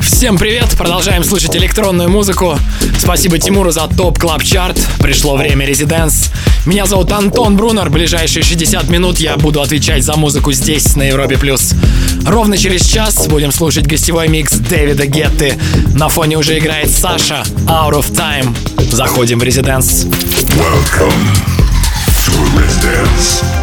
Всем привет! Продолжаем слушать электронную музыку. Спасибо Тимуру за топ клаб чарт. Пришло время резиденс. Меня зовут Антон Брунер. Ближайшие 60 минут я буду отвечать за музыку здесь, на Европе+. плюс. Ровно через час будем слушать гостевой микс Дэвида Гетты. На фоне уже играет Саша, Out of Time. Заходим в резиденс. Welcome to Residence.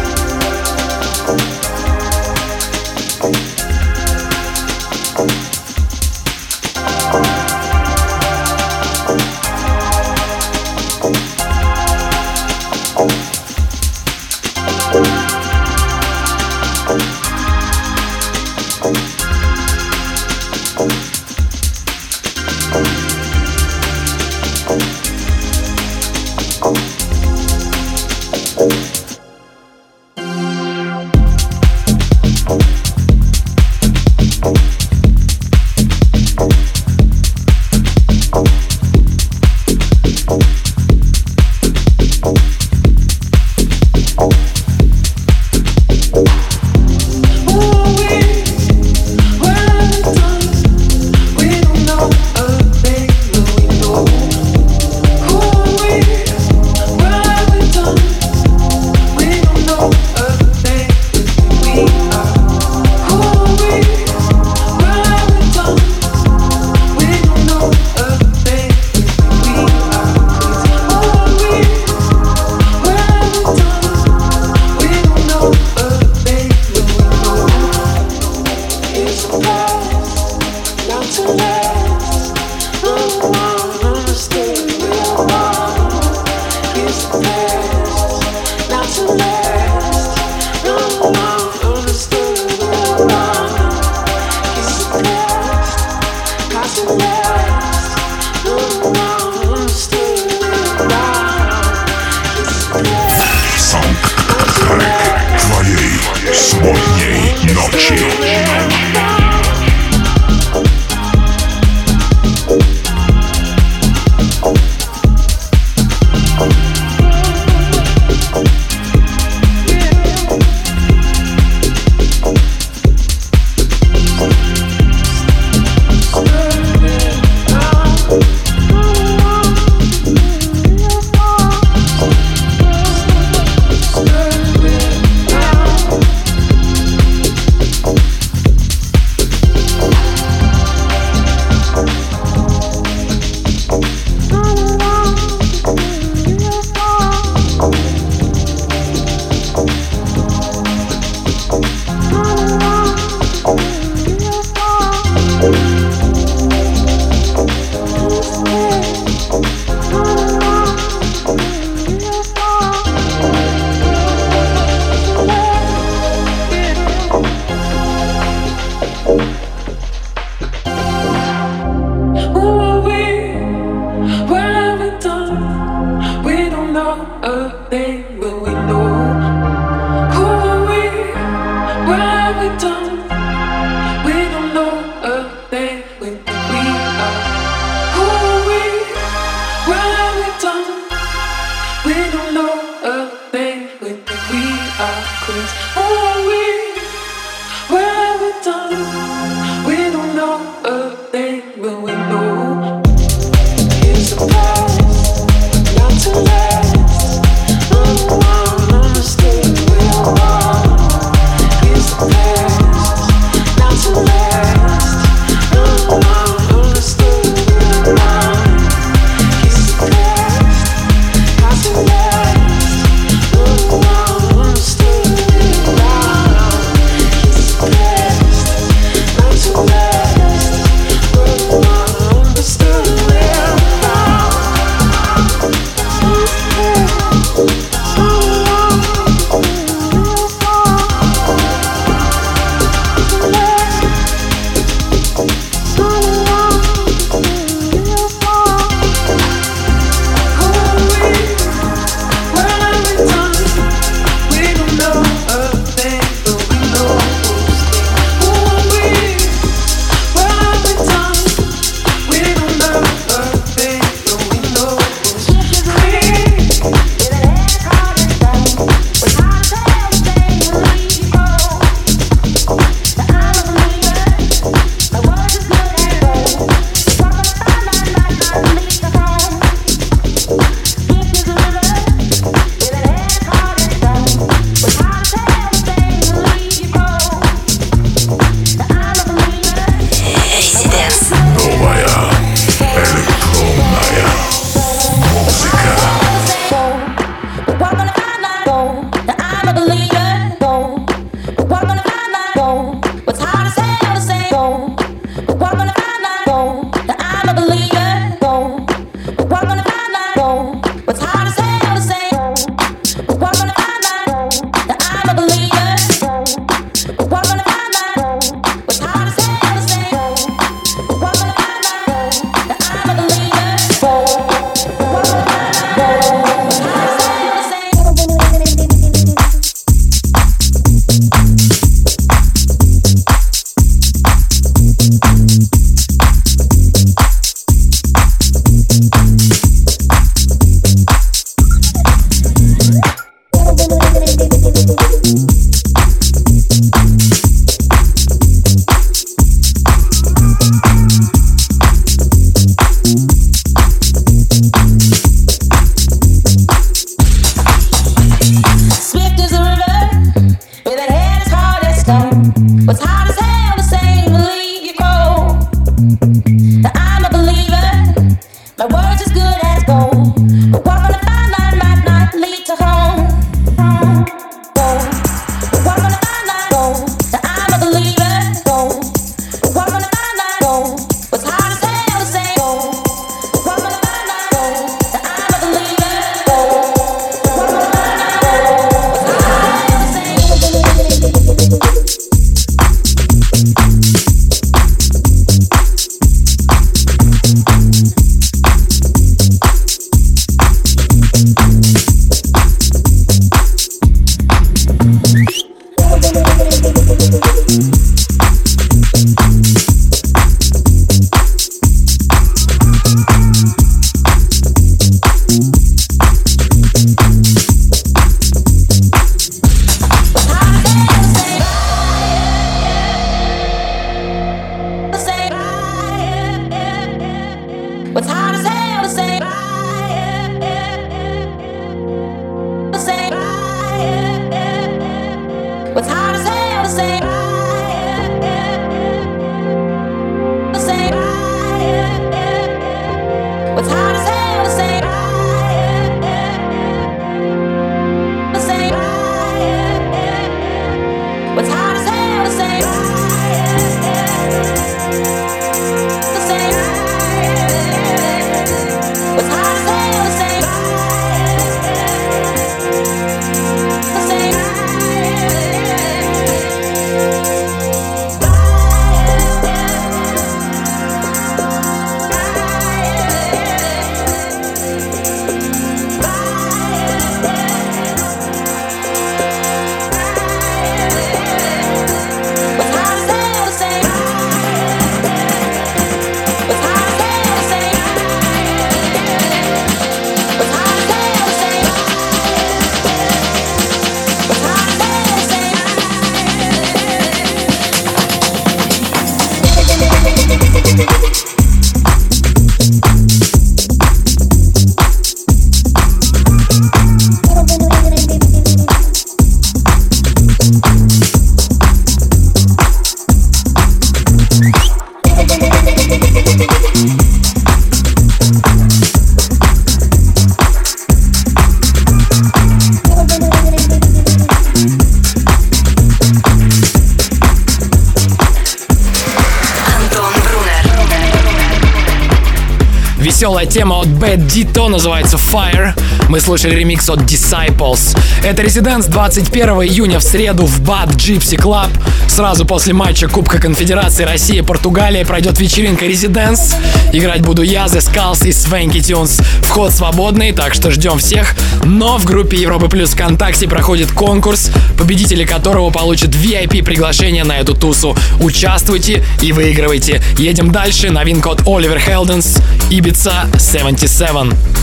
É mettiamo Bad Dito, называется Fire. Мы слушали ремикс от Disciples. Это Резиденс 21 июня в среду в Bad Gypsy Club. Сразу после матча Кубка Конфедерации России-Португалия пройдет вечеринка Резиденс. Играть буду я, The Skulls и Swanky Tunes. Вход свободный, так что ждем всех. Но в группе Европы Плюс ВКонтакте проходит конкурс, победители которого получат VIP приглашение на эту тусу. Участвуйте и выигрывайте. Едем дальше. Новинка от Оливер Хелденс. Ibiza 77.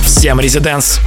Всем резиденс.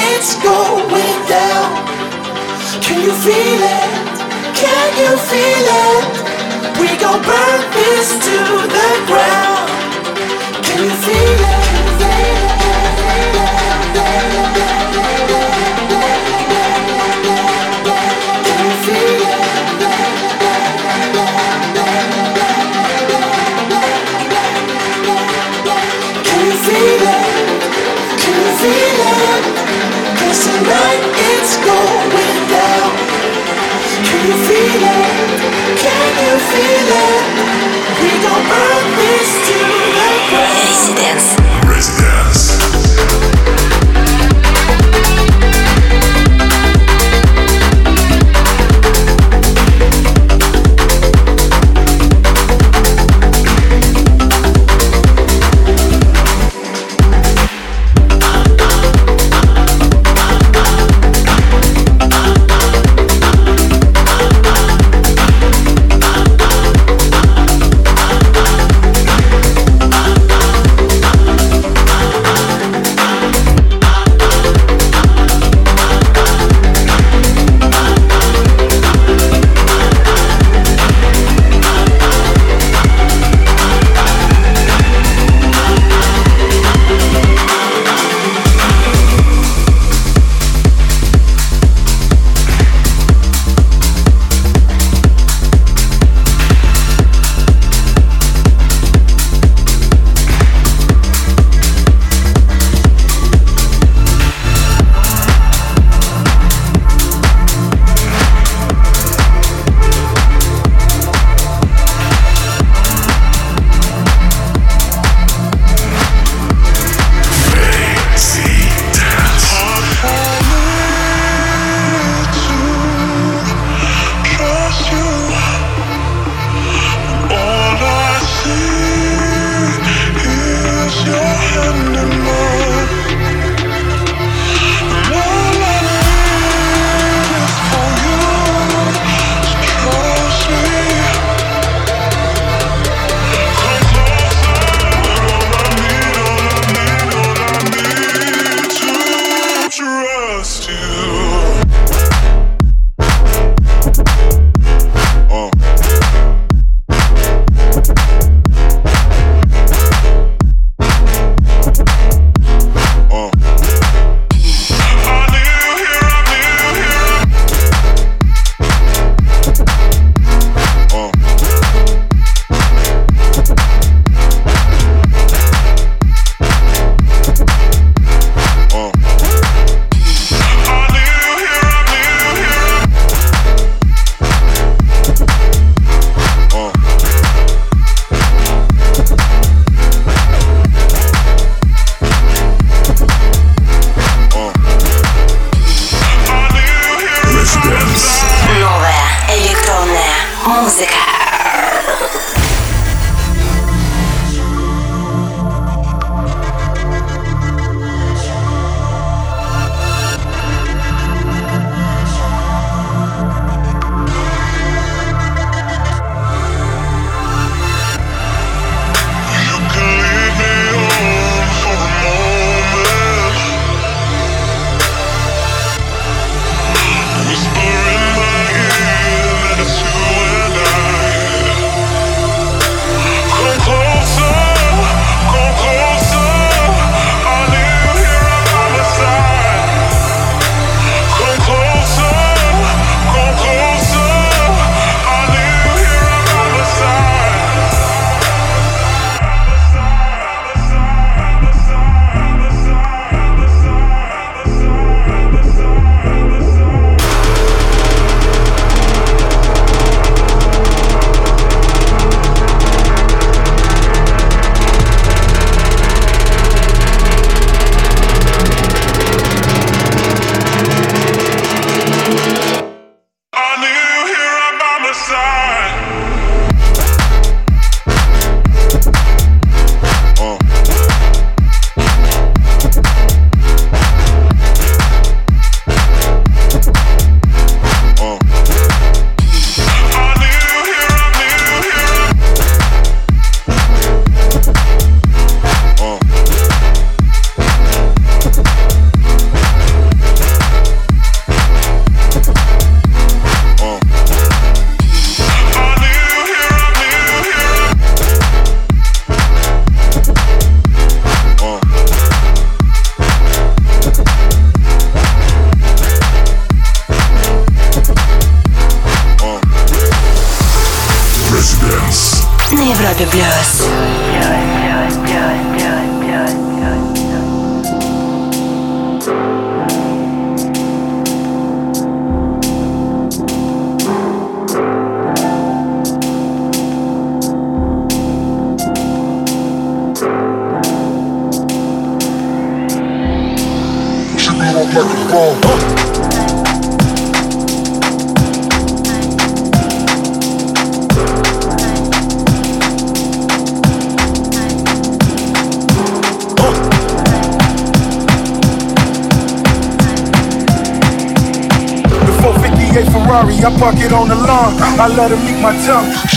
It's going down. Can you feel it? Can you feel it? We gon' burn this to the ground. Can you feel it?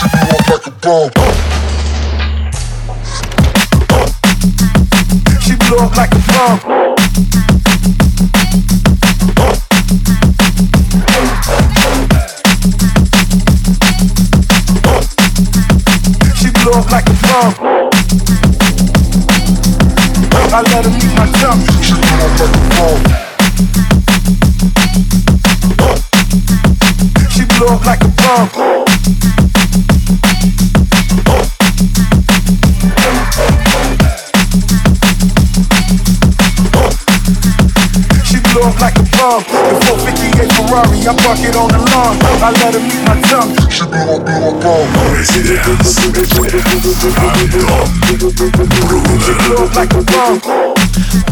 She blew up like a bomb. She blew up like a bomb. I let her meet my tongue. She blew up like a bomb She blow up like a bomb. Ferrari, I park it on the lawn. I let her meet my tongue. She blow up, blow up, bomb. Residence. She blow up like a bomb.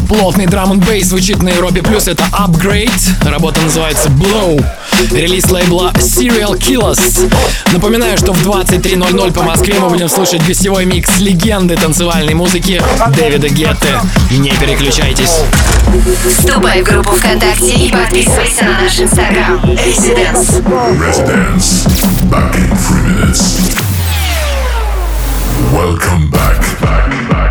Плотный драм н бейс звучит на Европе Плюс. Это Upgrade. Работа называется Blow. Релиз лейбла Serial Killers. Напоминаю, что в 23.00 по Москве мы будем слушать гостевой микс легенды танцевальной музыки Дэвида Гетты. Не переключайтесь. Вступай в группу ВКонтакте и подписывайся на наш инстаграм. Residence. Residence. Back in three minutes. Welcome back. back, back.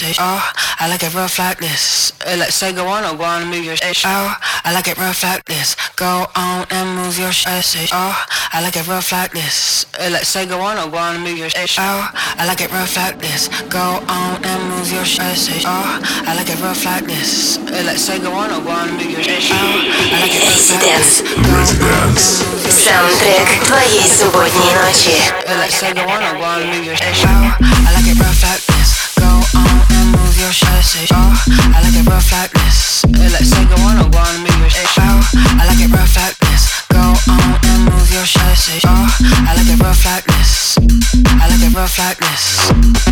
say, oh, I like it rough like this. Uh, let's say go on or go on and move your shit. Oh, I like it rough like this. Go on and move your shit. Say, oh, I like it rough like this. Uh, let's say go on or go on and move your shit. Oh, I like it rough like this. Go on and move your shit. Say, oh, I like it rough like this. Uh, let's say go on or go on and move your shit. Oh, I like it rough like this. Go on and move your shit. Саундтрек твоей субботней ночи. Let's say go on or go on and move your shit. Oh, I like it rough like this. Go on your shirt, say, oh, I like it rough like this. Let's say go on, go on move your shit, oh, I like it rough like this. Go on and move your shirt, say, oh, I like it rough like this. I like it rough like this.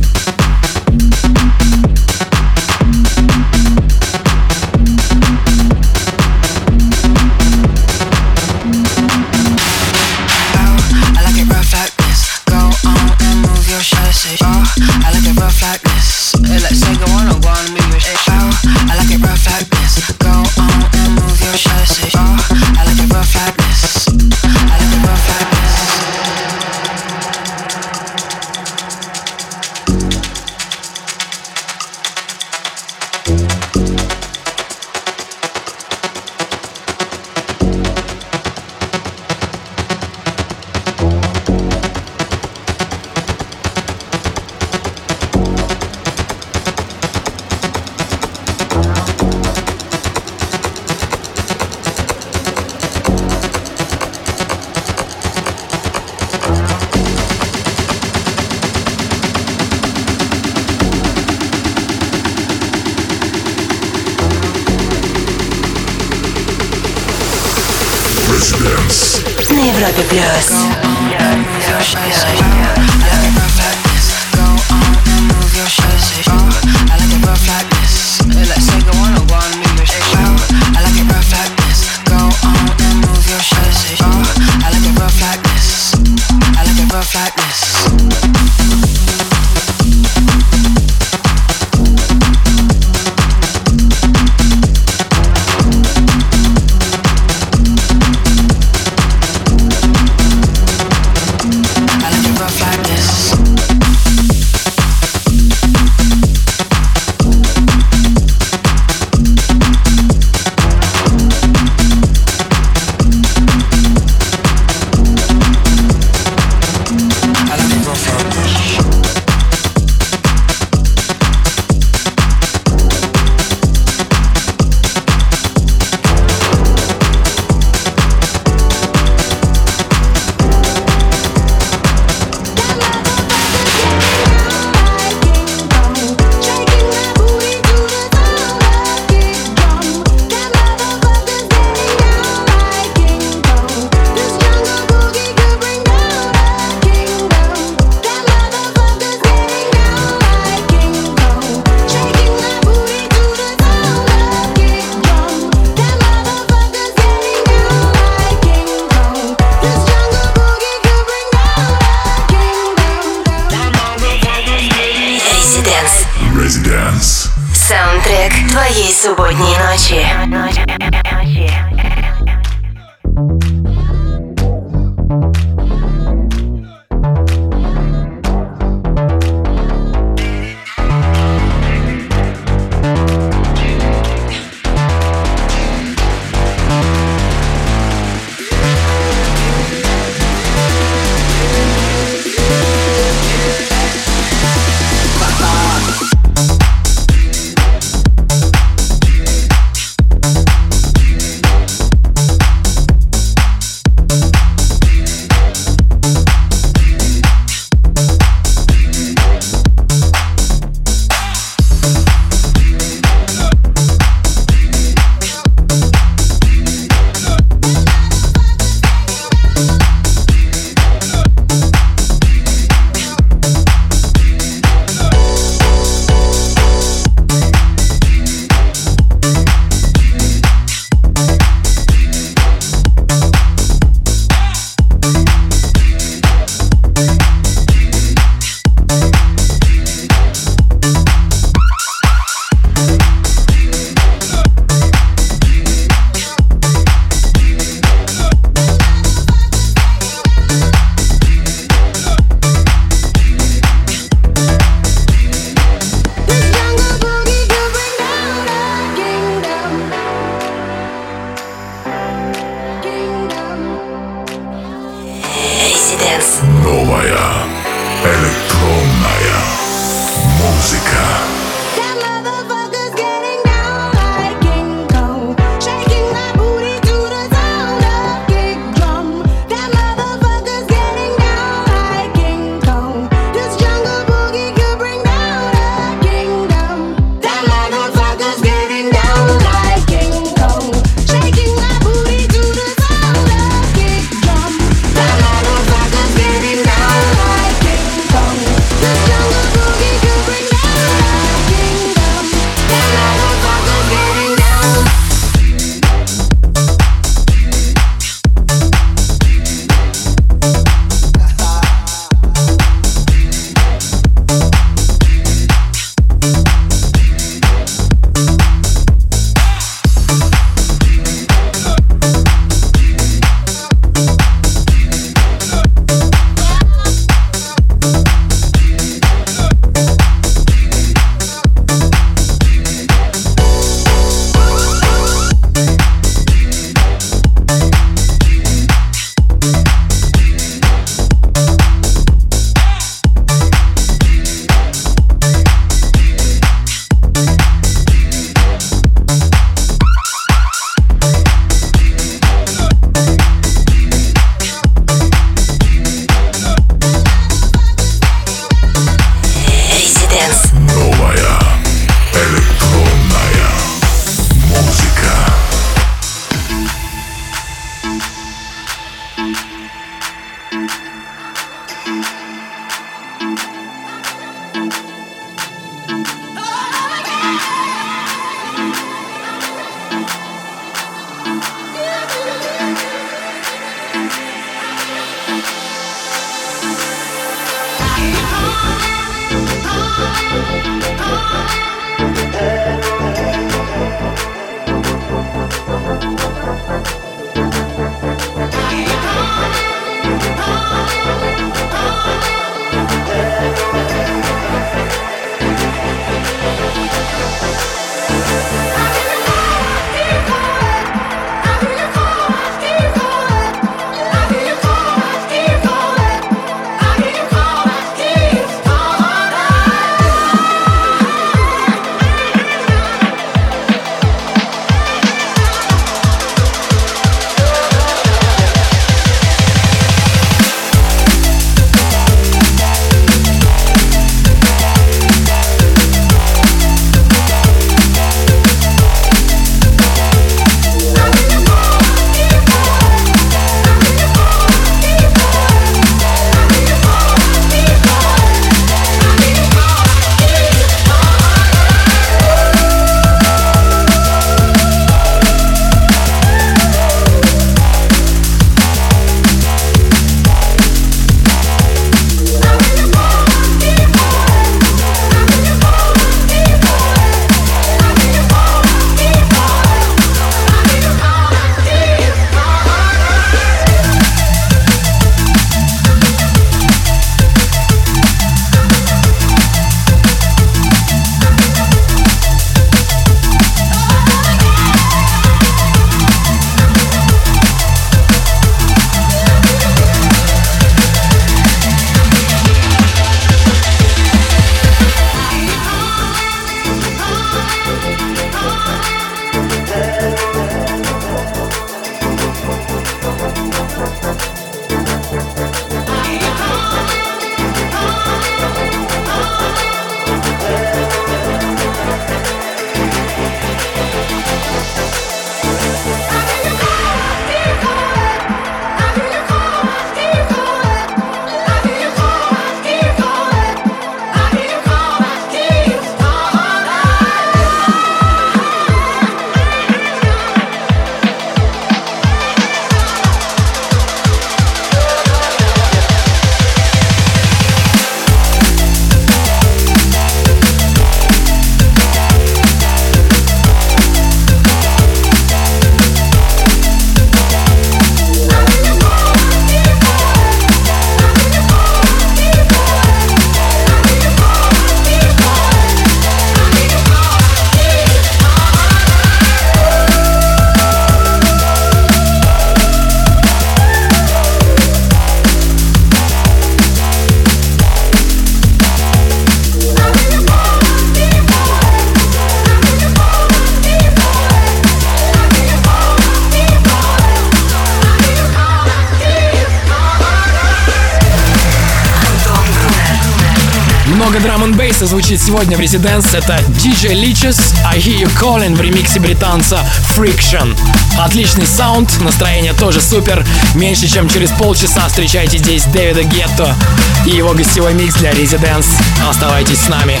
Звучит сегодня в Residence. Это DJ Leeches, I Hear You Calling в ремиксе британца Friction. Отличный саунд, настроение тоже супер. Меньше чем через полчаса встречайте здесь Дэвида Гетто и его гостевой микс для Residence. Оставайтесь с нами.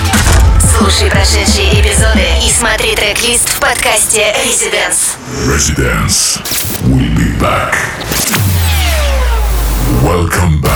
Слушай прошедшие эпизоды и смотри трек-лист в подкасте Residence. Residence. We'll be back. Welcome back.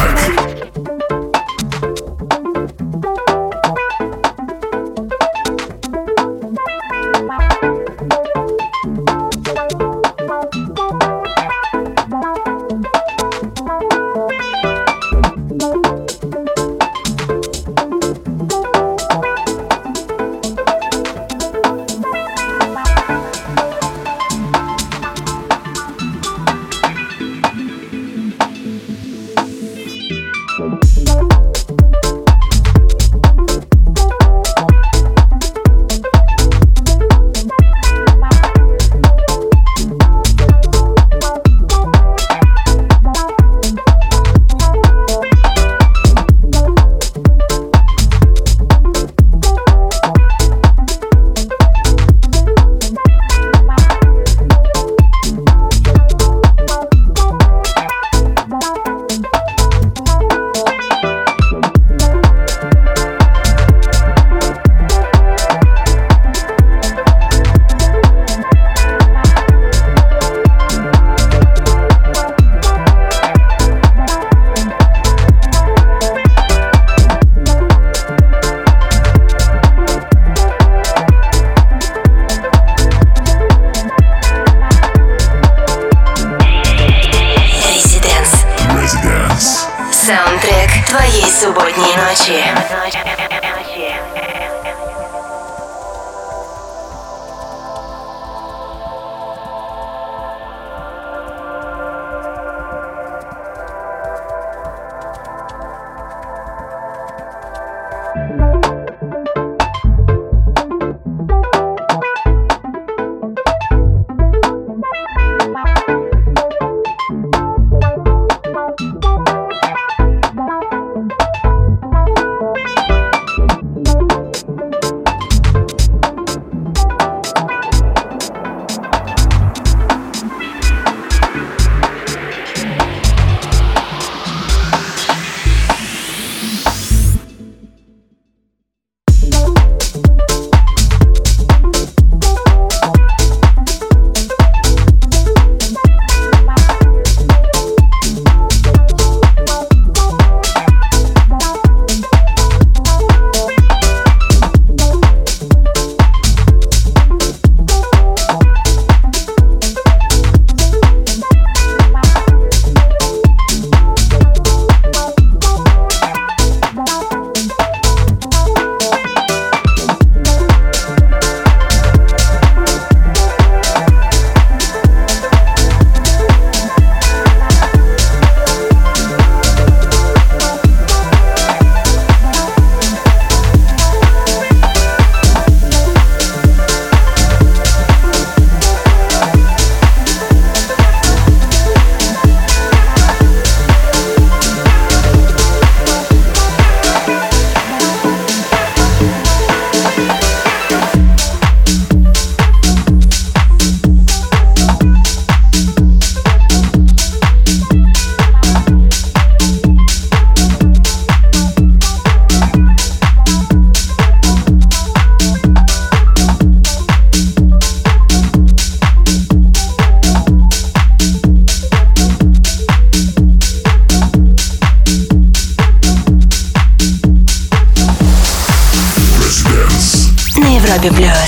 Bibliothèque.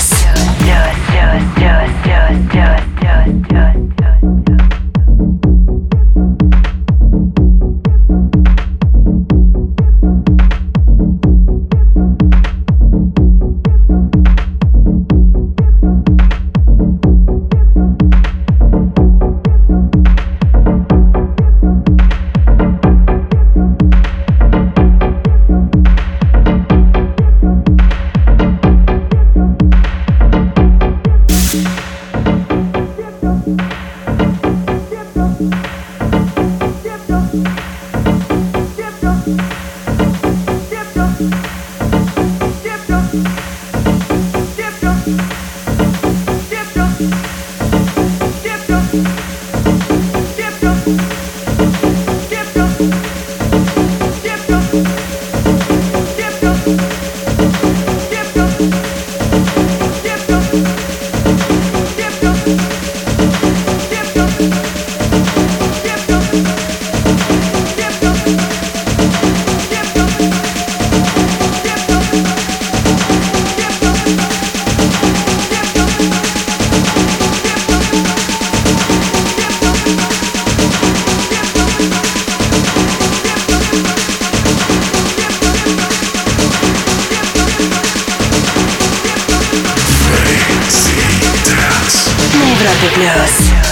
Европе плюс.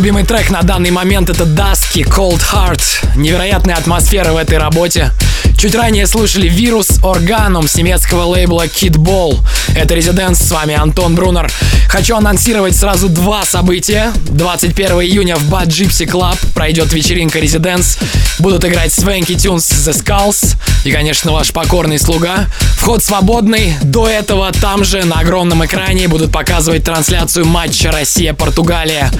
Любимый трек на данный момент это Dusky Cold Heart. Невероятная атмосфера в этой работе. Чуть ранее слушали «Вирус Органум» с немецкого лейбла Kid Ball. Это «Резиденс», с вами Антон Брунер. Хочу анонсировать сразу два события. 21 июня в Bad Gypsy Club пройдет вечеринка «Резиденс». Будут играть Swanky Tunes The Skulls и, конечно, ваш покорный слуга. Вход свободный. До этого там же на огромном экране будут показывать трансляцию матча Россия-Португалия.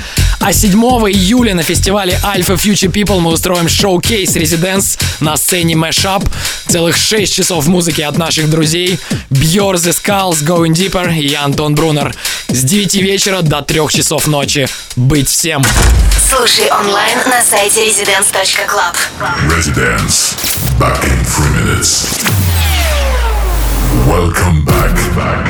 А 7 июля на фестивале Alpha Future People мы устроим шоу-кейс Residence на сцене Mashup. Целых 6 часов музыки от наших друзей Björn The Skulls, Going Deeper и я, Антон Брунер. С 9 вечера до 3 часов ночи. Быть всем! Слушай онлайн на сайте residence.club. Residence. Back in three minutes. Welcome back. back, back,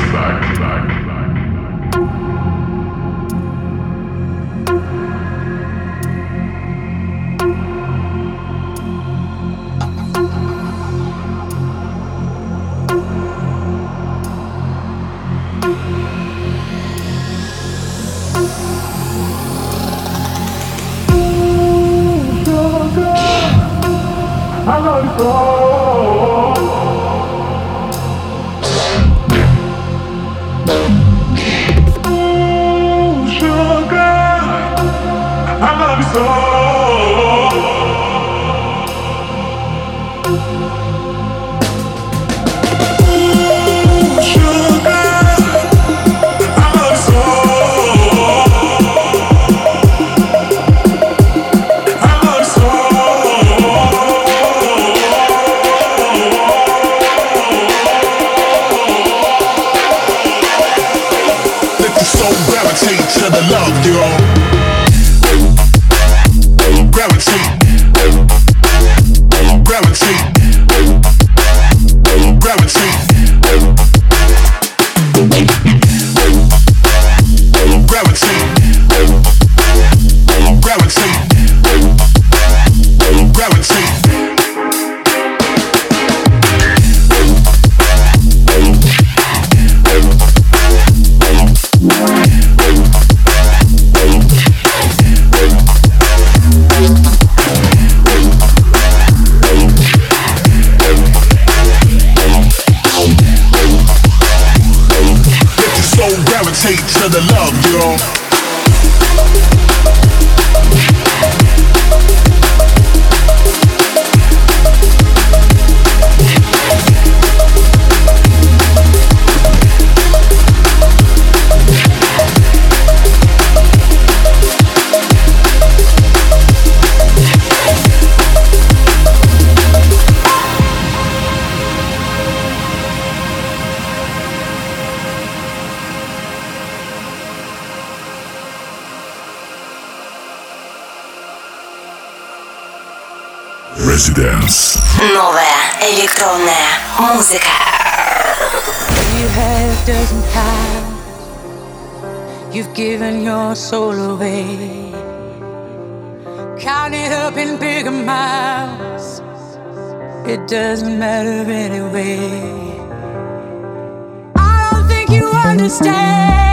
Oh. Your soul away. Count it up in big amounts. It doesn't matter anyway. I don't think you understand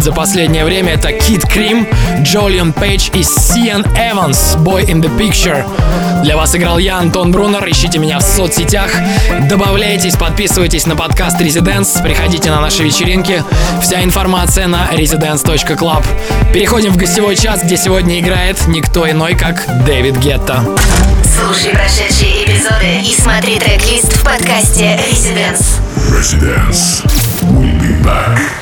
работ за последнее время это Kid Cream, Джолиан Пейдж и Сиан Эванс, Boy in the Picture. Для вас играл я, Антон Брунер. Ищите меня в соцсетях, добавляйтесь, подписывайтесь на подкаст Residence, приходите на наши вечеринки. Вся информация на residence.club. Переходим в гостевой час, где сегодня играет никто иной, как Дэвид Гетта. Слушай прошедшие эпизоды и смотри трек-лист в подкасте Residence. Residence. We'll be back.